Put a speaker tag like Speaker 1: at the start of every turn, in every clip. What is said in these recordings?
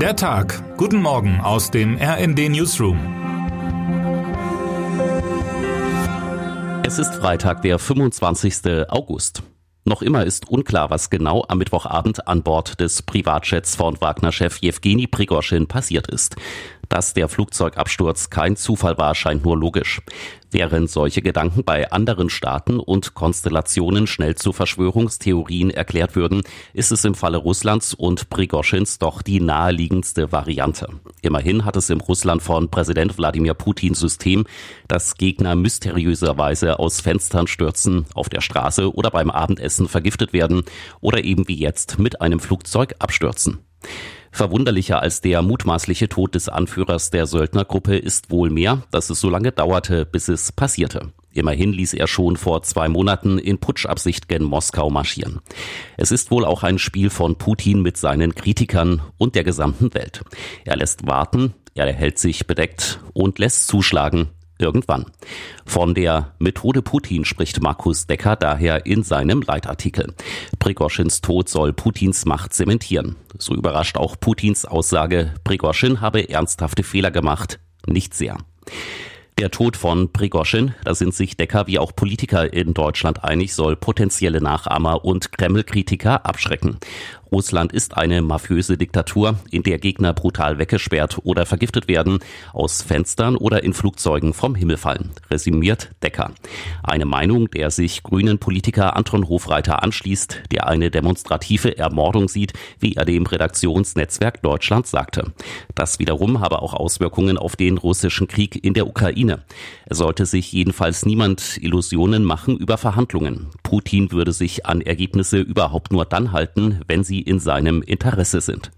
Speaker 1: Der Tag. Guten Morgen aus dem RND Newsroom.
Speaker 2: Es ist Freitag, der 25. August. Noch immer ist unklar, was genau am Mittwochabend an Bord des Privatjets von Wagner-Chef Jewgeni Prigoschin passiert ist. Dass der Flugzeugabsturz kein Zufall war, scheint nur logisch. Während solche Gedanken bei anderen Staaten und Konstellationen schnell zu Verschwörungstheorien erklärt würden, ist es im Falle Russlands und Prigoschins doch die naheliegendste Variante. Immerhin hat es im Russland von Präsident Wladimir Putin System, dass Gegner mysteriöserweise aus Fenstern stürzen, auf der Straße oder beim Abendessen vergiftet werden oder eben wie jetzt mit einem Flugzeug abstürzen. Verwunderlicher als der mutmaßliche Tod des Anführers der Söldnergruppe ist wohl mehr, dass es so lange dauerte, bis es passierte. Immerhin ließ er schon vor zwei Monaten in Putschabsicht gen Moskau marschieren. Es ist wohl auch ein Spiel von Putin mit seinen Kritikern und der gesamten Welt. Er lässt warten, er hält sich bedeckt und lässt zuschlagen, irgendwann. Von der Methode Putin spricht Markus Decker daher in seinem Leitartikel. Prigoschins Tod soll Putins Macht zementieren. So überrascht auch Putins Aussage, Prigoschin habe ernsthafte Fehler gemacht. Nicht sehr. Der Tod von Prigoschin, da sind sich Decker wie auch Politiker in Deutschland einig, soll potenzielle Nachahmer und Kreml-Kritiker abschrecken. Russland ist eine mafiöse Diktatur, in der Gegner brutal weggesperrt oder vergiftet werden, aus Fenstern oder in Flugzeugen vom Himmel fallen, resümiert Decker. Eine Meinung, der sich grünen Politiker Anton Hofreiter anschließt, der eine demonstrative Ermordung sieht, wie er dem Redaktionsnetzwerk Deutschland sagte. Das wiederum habe auch Auswirkungen auf den russischen Krieg in der Ukraine. Es sollte sich jedenfalls niemand Illusionen machen über Verhandlungen. Putin würde sich an Ergebnisse überhaupt nur dann halten, wenn sie in seinem Interesse sind.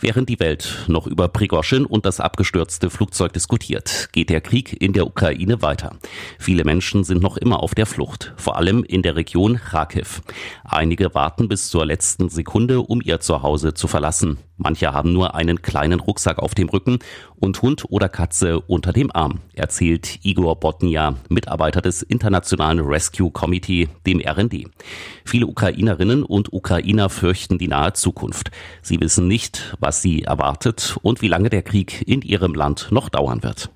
Speaker 2: Während die Welt noch über Prigoschin und das abgestürzte Flugzeug diskutiert, geht der Krieg in der Ukraine weiter. Viele Menschen sind noch immer auf der Flucht, vor allem in der Region Kharkiv. Einige warten bis zur letzten Sekunde, um ihr Zuhause zu verlassen. Manche haben nur einen kleinen Rucksack auf dem Rücken und Hund oder Katze unter dem Arm, erzählt Igor Botnia, Mitarbeiter des Internationalen Rescue Committee, dem RND. Viele Ukrainerinnen und Ukrainer fürchten die nahe Zukunft. Sie wissen nicht, was sie erwartet und wie lange der Krieg in ihrem Land noch dauern wird.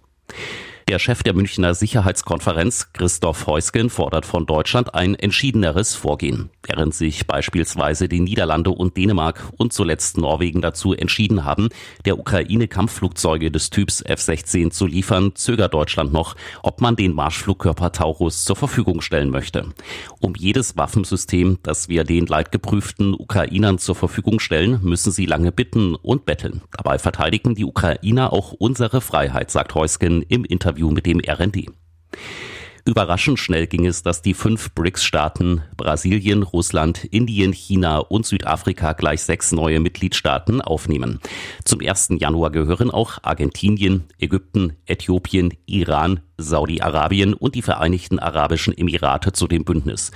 Speaker 2: Der Chef der Münchner Sicherheitskonferenz, Christoph Heusgen, fordert von Deutschland ein entschiedeneres Vorgehen. Während sich beispielsweise die Niederlande und Dänemark und zuletzt Norwegen dazu entschieden haben, der Ukraine Kampfflugzeuge des Typs F-16 zu liefern, zögert Deutschland noch, ob man den Marschflugkörper Taurus zur Verfügung stellen möchte. Um jedes Waffensystem, das wir den leidgeprüften Ukrainern zur Verfügung stellen, müssen sie lange bitten und betteln. Dabei verteidigen die Ukrainer auch unsere Freiheit, sagt Heusgen im Interview Interview mit dem RND. Überraschend schnell ging es, dass die fünf BRICS-Staaten Brasilien, Russland, Indien, China und Südafrika gleich sechs neue Mitgliedstaaten aufnehmen. Zum 1. Januar gehören auch Argentinien, Ägypten, Äthiopien, Iran, Saudi-Arabien und die Vereinigten Arabischen Emirate zu dem Bündnis.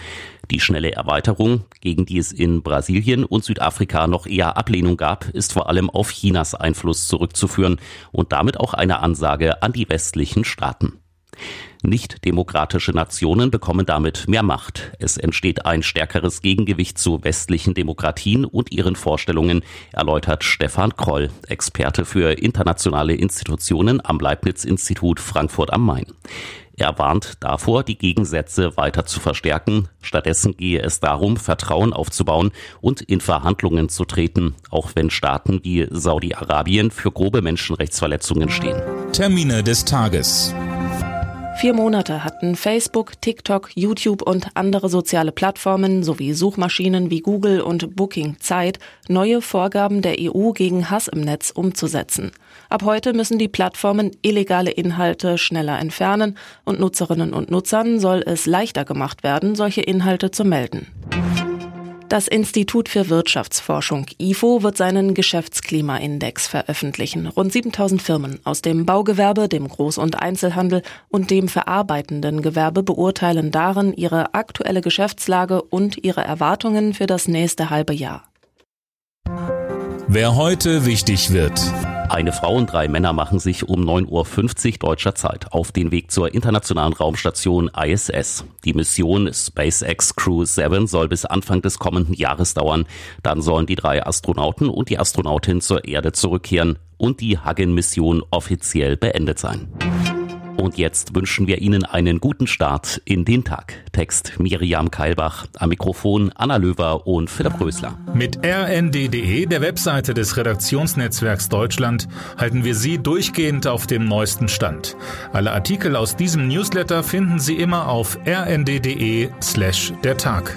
Speaker 2: Die schnelle Erweiterung, gegen die es in Brasilien und Südafrika noch eher Ablehnung gab, ist vor allem auf Chinas Einfluss zurückzuführen und damit auch eine Ansage an die westlichen Staaten. Nicht-demokratische Nationen bekommen damit mehr Macht. Es entsteht ein stärkeres Gegengewicht zu westlichen Demokratien und ihren Vorstellungen, erläutert Stefan Kroll, Experte für internationale Institutionen am Leibniz-Institut Frankfurt am Main. Er warnt davor, die Gegensätze weiter zu verstärken. Stattdessen gehe es darum, Vertrauen aufzubauen und in Verhandlungen zu treten, auch wenn Staaten wie Saudi-Arabien für grobe Menschenrechtsverletzungen stehen.
Speaker 1: Termine des Tages.
Speaker 3: Vier Monate hatten Facebook, TikTok, YouTube und andere soziale Plattformen sowie Suchmaschinen wie Google und Booking Zeit, neue Vorgaben der EU gegen Hass im Netz umzusetzen. Ab heute müssen die Plattformen illegale Inhalte schneller entfernen und Nutzerinnen und Nutzern soll es leichter gemacht werden, solche Inhalte zu melden. Das Institut für Wirtschaftsforschung IFO wird seinen Geschäftsklimaindex veröffentlichen. Rund 7000 Firmen aus dem Baugewerbe, dem Groß- und Einzelhandel und dem verarbeitenden Gewerbe beurteilen darin ihre aktuelle Geschäftslage und ihre Erwartungen für das nächste halbe Jahr.
Speaker 1: Wer heute wichtig wird.
Speaker 2: Eine Frau und drei Männer machen sich um 9.50 Uhr deutscher Zeit auf den Weg zur internationalen Raumstation ISS. Die Mission SpaceX Crew 7 soll bis Anfang des kommenden Jahres dauern. Dann sollen die drei Astronauten und die Astronautin zur Erde zurückkehren und die Hugin-Mission offiziell beendet sein. Und jetzt wünschen wir Ihnen einen guten Start in den Tag. Text Miriam Keilbach, am Mikrofon Anna Löwer und Philipp Rösler.
Speaker 1: Mit rnd.de, der Webseite des Redaktionsnetzwerks Deutschland, halten wir Sie durchgehend auf dem neuesten Stand. Alle Artikel aus diesem Newsletter finden Sie immer auf rnd.de slash der Tag.